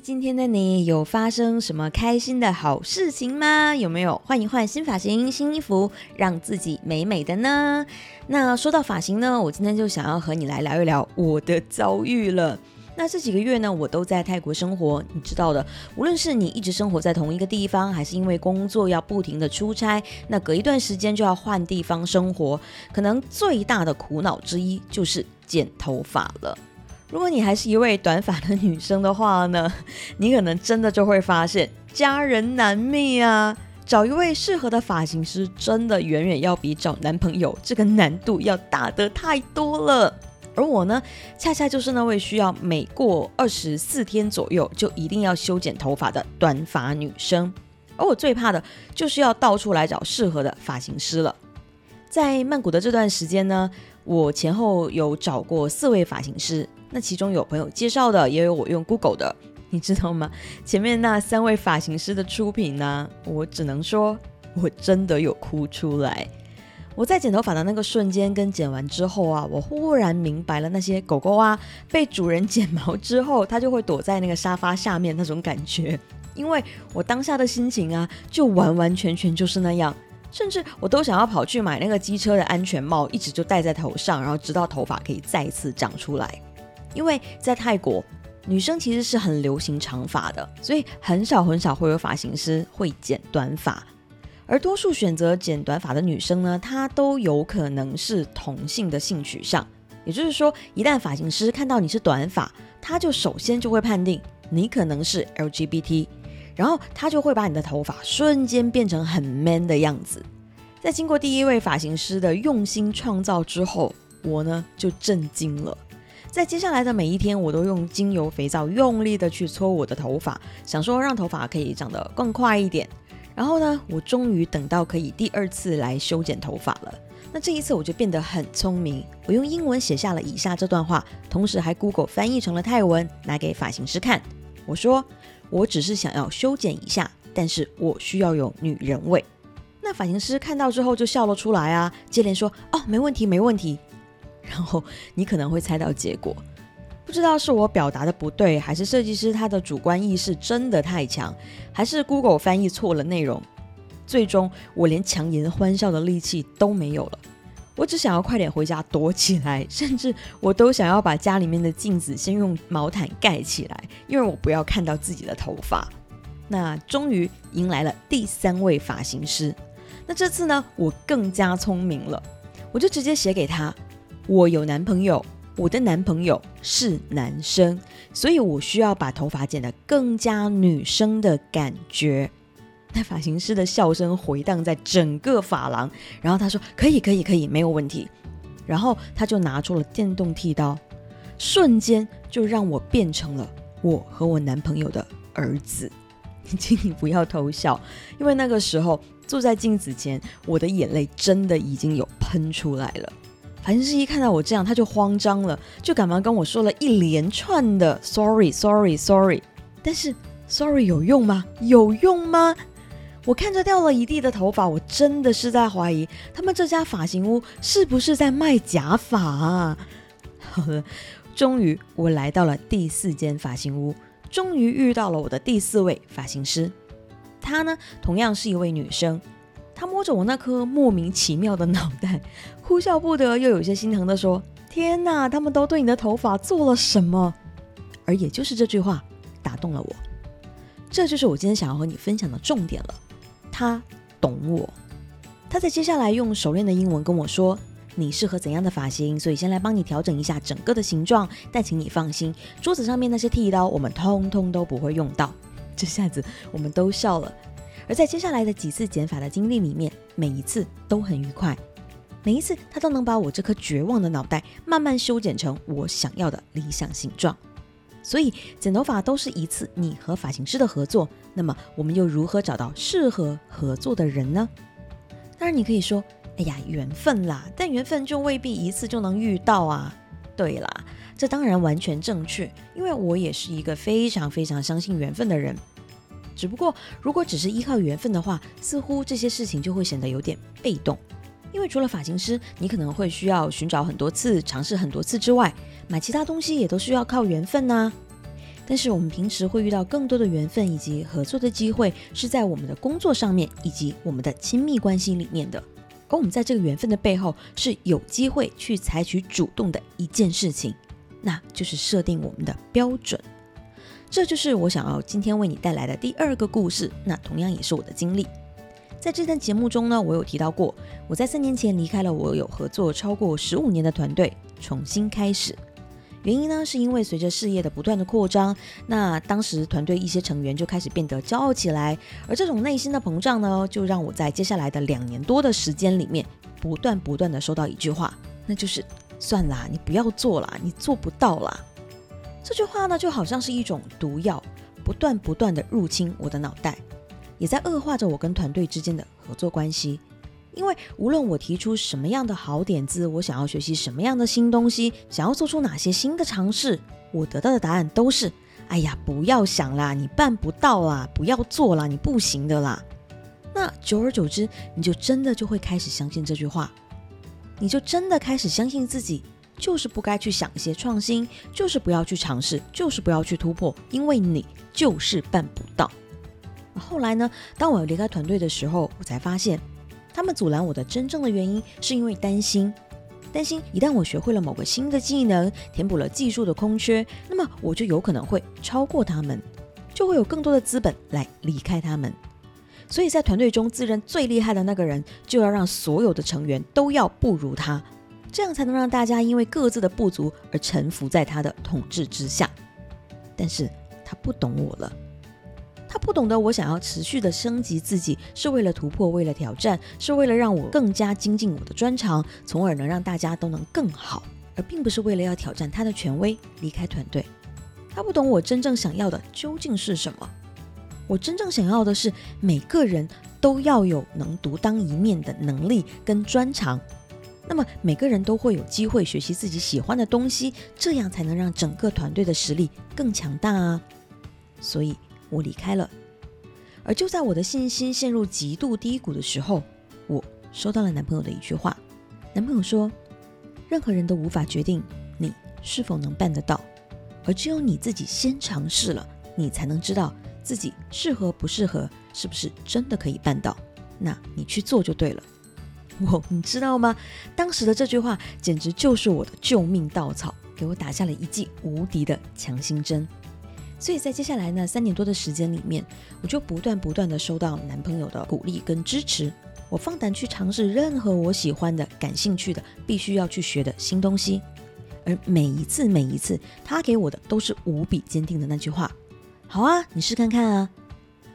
今天的你有发生什么开心的好事情吗？有没有换一换新发型、新衣服，让自己美美的呢？那说到发型呢，我今天就想要和你来聊一聊我的遭遇了。那这几个月呢，我都在泰国生活，你知道的，无论是你一直生活在同一个地方，还是因为工作要不停的出差，那隔一段时间就要换地方生活，可能最大的苦恼之一就是剪头发了。如果你还是一位短发的女生的话呢，你可能真的就会发现家人难觅啊，找一位适合的发型师真的远远要比找男朋友这个难度要大得太多了。而我呢，恰恰就是那位需要每过二十四天左右就一定要修剪头发的短发女生。而我最怕的就是要到处来找适合的发型师了。在曼谷的这段时间呢，我前后有找过四位发型师。那其中有朋友介绍的，也有我用 Google 的，你知道吗？前面那三位发型师的出品呢，我只能说，我真的有哭出来。我在剪头发的那个瞬间跟剪完之后啊，我忽然明白了那些狗狗啊被主人剪毛之后，它就会躲在那个沙发下面那种感觉，因为我当下的心情啊，就完完全全就是那样，甚至我都想要跑去买那个机车的安全帽，一直就戴在头上，然后直到头发可以再次长出来。因为在泰国，女生其实是很流行长发的，所以很少很少会有发型师会剪短发。而多数选择剪短发的女生呢，她都有可能是同性的性取向。也就是说，一旦发型师看到你是短发，他就首先就会判定你可能是 LGBT，然后他就会把你的头发瞬间变成很 man 的样子。在经过第一位发型师的用心创造之后，我呢就震惊了。在接下来的每一天，我都用精油肥皂用力的去搓我的头发，想说让头发可以长得更快一点。然后呢，我终于等到可以第二次来修剪头发了。那这一次我就变得很聪明，我用英文写下了以下这段话，同时还 Google 翻译成了泰文，拿给发型师看。我说，我只是想要修剪一下，但是我需要有女人味。那发型师看到之后就笑了出来啊，接连说，哦，没问题，没问题。然后你可能会猜到结果，不知道是我表达的不对，还是设计师他的主观意识真的太强，还是 Google 翻译错了内容。最终我连强颜欢笑的力气都没有了，我只想要快点回家躲起来，甚至我都想要把家里面的镜子先用毛毯盖起来，因为我不要看到自己的头发。那终于迎来了第三位发型师，那这次呢，我更加聪明了，我就直接写给他。我有男朋友，我的男朋友是男生，所以我需要把头发剪得更加女生的感觉。那发型师的笑声回荡在整个发廊，然后他说：“可以，可以，可以，没有问题。”然后他就拿出了电动剃刀，瞬间就让我变成了我和我男朋友的儿子。请你不要偷笑，因为那个时候坐在镜子前，我的眼泪真的已经有喷出来了。发型师一看到我这样，他就慌张了，就赶忙跟我说了一连串的 “sorry sorry sorry”。但是 “sorry” 有用吗？有用吗？我看着掉了一地的头发，我真的是在怀疑他们这家发型屋是不是在卖假发啊？好了，终于我来到了第四间发型屋，终于遇到了我的第四位发型师。她呢，同样是一位女生。他摸着我那颗莫名其妙的脑袋，哭笑不得，又有些心疼的说：“天哪，他们都对你的头发做了什么？”而也就是这句话打动了我，这就是我今天想要和你分享的重点了。他懂我，他在接下来用熟练的英文跟我说：“你适合怎样的发型？所以先来帮你调整一下整个的形状。但请你放心，桌子上面那些剃刀我们通通都不会用到。”这下子我们都笑了。而在接下来的几次剪发的经历里面，每一次都很愉快，每一次他都能把我这颗绝望的脑袋慢慢修剪成我想要的理想形状。所以剪头发都是一次你和发型师的合作，那么我们又如何找到适合合作的人呢？当然你可以说，哎呀，缘分啦，但缘分就未必一次就能遇到啊。对啦，这当然完全正确，因为我也是一个非常非常相信缘分的人。只不过，如果只是依靠缘分的话，似乎这些事情就会显得有点被动。因为除了发型师，你可能会需要寻找很多次、尝试很多次之外，买其他东西也都需要靠缘分呐。但是我们平时会遇到更多的缘分以及合作的机会，是在我们的工作上面以及我们的亲密关系里面的。而我们在这个缘分的背后，是有机会去采取主动的一件事情，那就是设定我们的标准。这就是我想要今天为你带来的第二个故事，那同样也是我的经历。在这段节目中呢，我有提到过，我在三年前离开了我有合作超过十五年的团队，重新开始。原因呢，是因为随着事业的不断的扩张，那当时团队一些成员就开始变得骄傲起来，而这种内心的膨胀呢，就让我在接下来的两年多的时间里面，不断不断的收到一句话，那就是算啦，你不要做啦，你做不到啦。这句话呢，就好像是一种毒药，不断不断的入侵我的脑袋。也在恶化着我跟团队之间的合作关系，因为无论我提出什么样的好点子，我想要学习什么样的新东西，想要做出哪些新的尝试，我得到的答案都是：哎呀，不要想啦，你办不到啦，不要做啦，你不行的啦。那久而久之，你就真的就会开始相信这句话，你就真的开始相信自己就是不该去想一些创新，就是不要去尝试，就是不要去突破，因为你就是办不到。后来呢？当我离开团队的时候，我才发现，他们阻拦我的真正的原因，是因为担心，担心一旦我学会了某个新的技能，填补了技术的空缺，那么我就有可能会超过他们，就会有更多的资本来离开他们。所以在团队中自认最厉害的那个人，就要让所有的成员都要不如他，这样才能让大家因为各自的不足而臣服在他的统治之下。但是他不懂我了。他不懂得我想要持续的升级自己，是为了突破，为了挑战，是为了让我更加精进我的专长，从而能让大家都能更好，而并不是为了要挑战他的权威，离开团队。他不懂我真正想要的究竟是什么。我真正想要的是每个人都要有能独当一面的能力跟专长，那么每个人都会有机会学习自己喜欢的东西，这样才能让整个团队的实力更强大啊！所以。我离开了，而就在我的信心陷入极度低谷的时候，我收到了男朋友的一句话。男朋友说：“任何人都无法决定你是否能办得到，而只有你自己先尝试了，你才能知道自己适合不适合，是不是真的可以办到。那你去做就对了。” 我，你知道吗？当时的这句话简直就是我的救命稻草，给我打下了一剂无敌的强心针。所以在接下来呢三年多的时间里面，我就不断不断的收到男朋友的鼓励跟支持，我放胆去尝试任何我喜欢的、感兴趣的、必须要去学的新东西，而每一次每一次，他给我的都是无比坚定的那句话：好啊，你试看看啊！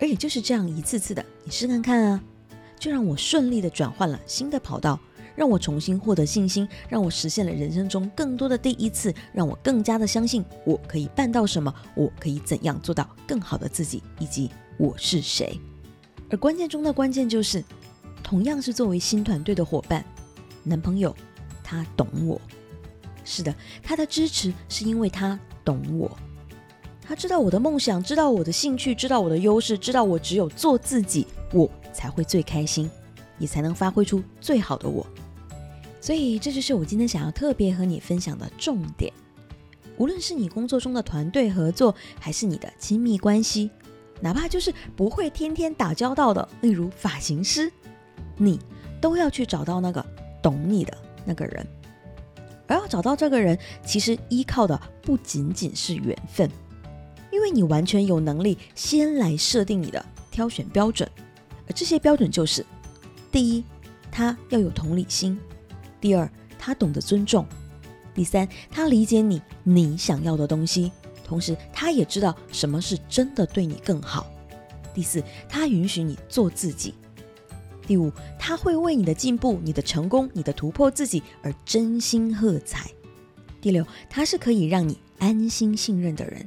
而也就是这样一次次的，你试看看啊，就让我顺利的转换了新的跑道。让我重新获得信心，让我实现了人生中更多的第一次，让我更加的相信我可以办到什么，我可以怎样做到更好的自己，以及我是谁。而关键中的关键就是，同样是作为新团队的伙伴，男朋友他懂我。是的，他的支持是因为他懂我，他知道我的梦想，知道我的兴趣，知道我的优势，知道我只有做自己，我才会最开心，你才能发挥出最好的我。所以，这就是我今天想要特别和你分享的重点。无论是你工作中的团队合作，还是你的亲密关系，哪怕就是不会天天打交道的，例如发型师，你都要去找到那个懂你的那个人。而要找到这个人，其实依靠的不仅仅是缘分，因为你完全有能力先来设定你的挑选标准。而这些标准就是：第一，他要有同理心。第二，他懂得尊重；第三，他理解你你想要的东西，同时他也知道什么是真的对你更好；第四，他允许你做自己；第五，他会为你的进步、你的成功、你的突破自己而真心喝彩；第六，他是可以让你安心信任的人；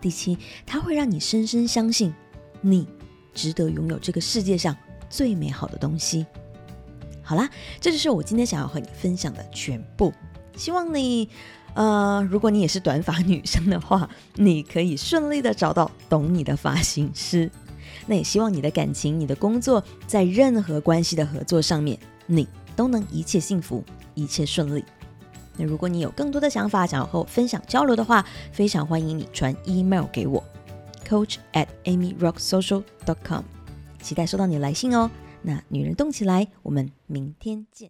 第七，他会让你深深相信你值得拥有这个世界上最美好的东西。好啦，这就是我今天想要和你分享的全部。希望你，呃，如果你也是短发女生的话，你可以顺利的找到懂你的发型师。那也希望你的感情、你的工作，在任何关系的合作上面，你都能一切幸福，一切顺利。那如果你有更多的想法想要和我分享交流的话，非常欢迎你传 email 给我，coach at amyrocksocial.com，期待收到你的来信哦。那女人动起来，我们明天见。